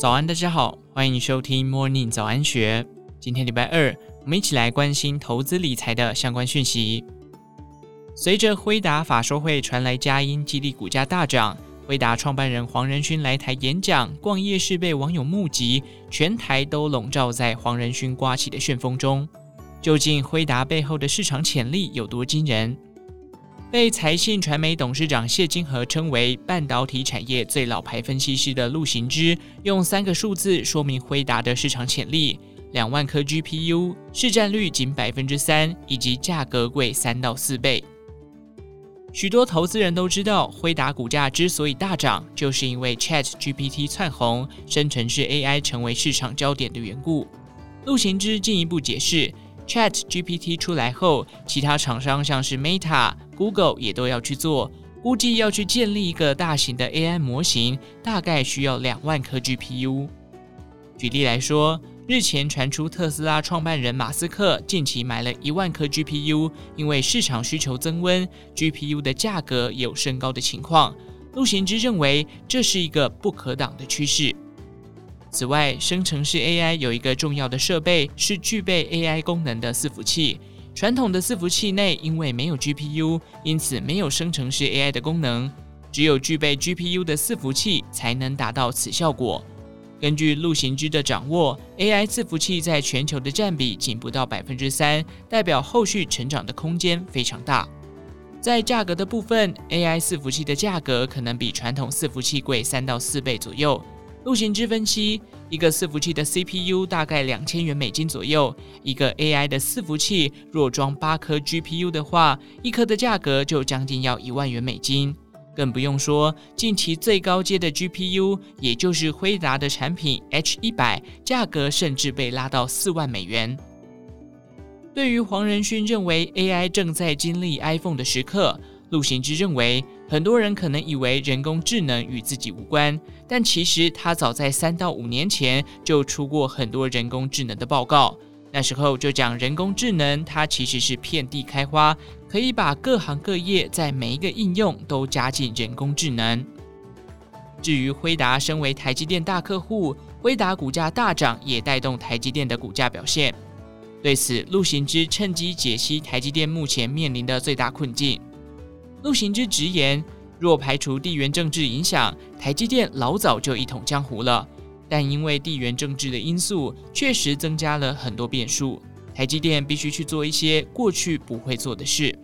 早安，大家好，欢迎收听 Morning 早安学。今天礼拜二，我们一起来关心投资理财的相关讯息。随着辉达法说会传来佳音，激励股价大涨。辉达创办人黄仁勋来台演讲，逛夜市被网友目击，全台都笼罩在黄仁勋刮起的旋风中。究竟辉达背后的市场潜力有多惊人？被财信传媒董事长谢金河称为半导体产业最老牌分析师的陆行之，用三个数字说明辉达的市场潜力：两万颗 GPU，市占率仅百分之三，以及价格贵三到四倍。许多投资人都知道，辉达股价之所以大涨，就是因为 ChatGPT 窜红，生成式 AI 成为市场焦点的缘故。陆行之进一步解释。ChatGPT 出来后，其他厂商像是 Meta、Google 也都要去做，估计要去建立一个大型的 AI 模型，大概需要两万颗 GPU。举例来说，日前传出特斯拉创办人马斯克近期买了一万颗 GPU，因为市场需求增温，GPU 的价格有升高的情况。陆行之认为这是一个不可挡的趋势。此外，生成式 AI 有一个重要的设备是具备 AI 功能的伺服器。传统的伺服器内因为没有 GPU，因此没有生成式 AI 的功能。只有具备 GPU 的伺服器才能达到此效果。根据陆行之的掌握，AI 伺服器在全球的占比仅不到百分之三，代表后续成长的空间非常大。在价格的部分，AI 伺服器的价格可能比传统伺服器贵三到四倍左右。陆行之分析，一个伺服器的 CPU 大概两千元美金左右。一个 AI 的伺服器若装八颗 GPU 的话，一颗的价格就将近要一万元美金。更不用说近期最高阶的 GPU，也就是辉达的产品 H100，价格甚至被拉到四万美元。对于黄仁勋认为 AI 正在经历 iPhone 的时刻。陆行之认为，很多人可能以为人工智能与自己无关，但其实他早在三到五年前就出过很多人工智能的报告。那时候就讲人工智能，它其实是遍地开花，可以把各行各业在每一个应用都加进人工智能。至于辉达身为台积电大客户，辉达股价大涨也带动台积电的股价表现。对此，陆行之趁机解析台积电目前面临的最大困境。陆行之直言，若排除地缘政治影响，台积电老早就一统江湖了。但因为地缘政治的因素，确实增加了很多变数，台积电必须去做一些过去不会做的事。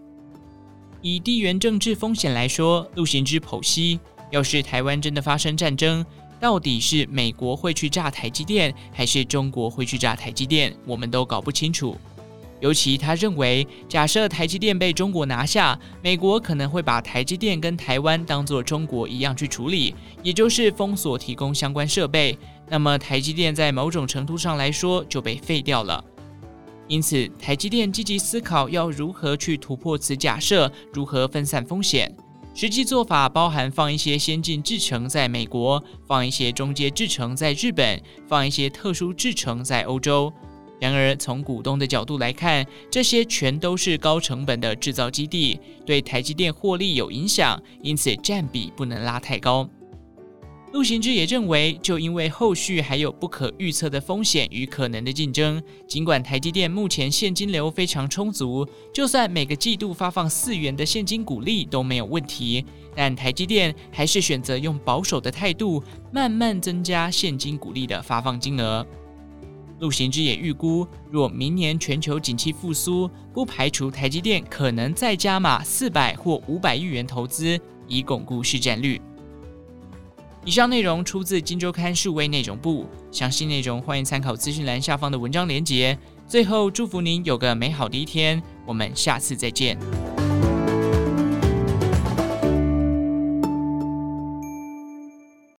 以地缘政治风险来说，陆行之剖析，要是台湾真的发生战争，到底是美国会去炸台积电，还是中国会去炸台积电，我们都搞不清楚。尤其他认为，假设台积电被中国拿下，美国可能会把台积电跟台湾当作中国一样去处理，也就是封锁提供相关设备。那么台积电在某种程度上来说就被废掉了。因此，台积电积极思考要如何去突破此假设，如何分散风险。实际做法包含放一些先进制程在美国，放一些中介制程在日本，放一些特殊制程在欧洲。然而，从股东的角度来看，这些全都是高成本的制造基地，对台积电获利有影响，因此占比不能拉太高。陆行之也认为，就因为后续还有不可预测的风险与可能的竞争，尽管台积电目前现金流非常充足，就算每个季度发放四元的现金股利都没有问题，但台积电还是选择用保守的态度，慢慢增加现金股利的发放金额。陆行之也预估，若明年全球景气复苏，不排除台积电可能再加码四百或五百亿元投资，以巩固市占率。以上内容出自《金周刊》数位内容部，详细内容欢迎参考资讯栏下方的文章连结。最后，祝福您有个美好的一天，我们下次再见。